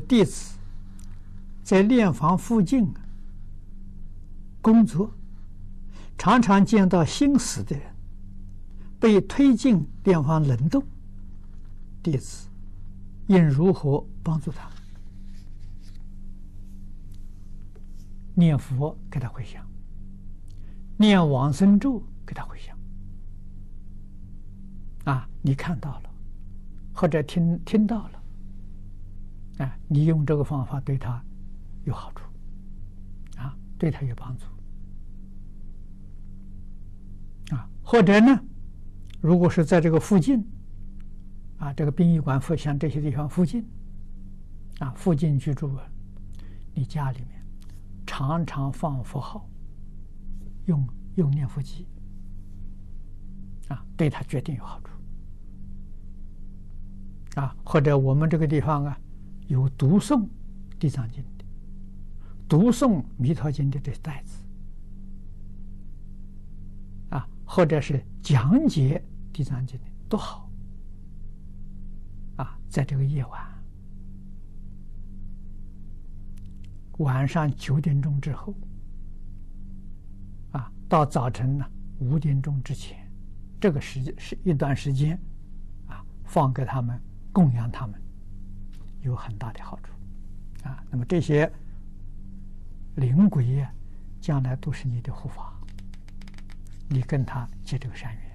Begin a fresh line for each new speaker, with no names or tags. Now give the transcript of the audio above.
弟子在殓房附近工作，常常见到心死的人被推进殓房冷冻，弟子应如何帮助他？念佛给他回向，念往生咒给他回向。啊，你看到了，或者听听到了。啊，你用这个方法对他有好处，啊，对他有帮助，啊，或者呢，如果是在这个附近，啊，这个殡仪馆附像这些地方附近，啊，附近居住啊，你家里面常常放佛号，用用念佛机，啊，对他决定有好处，啊，或者我们这个地方啊。有读诵《地藏经》的，读诵《弥陀经》的这袋子，啊，或者是讲解《地藏经》的都好，啊，在这个夜晚，晚上九点钟之后，啊，到早晨呢五点钟之前，这个时间是一段时间，啊，放给他们供养他们。有很大的好处，啊，那么这些灵鬼呀，将来都是你的护法，你跟他结这个善缘。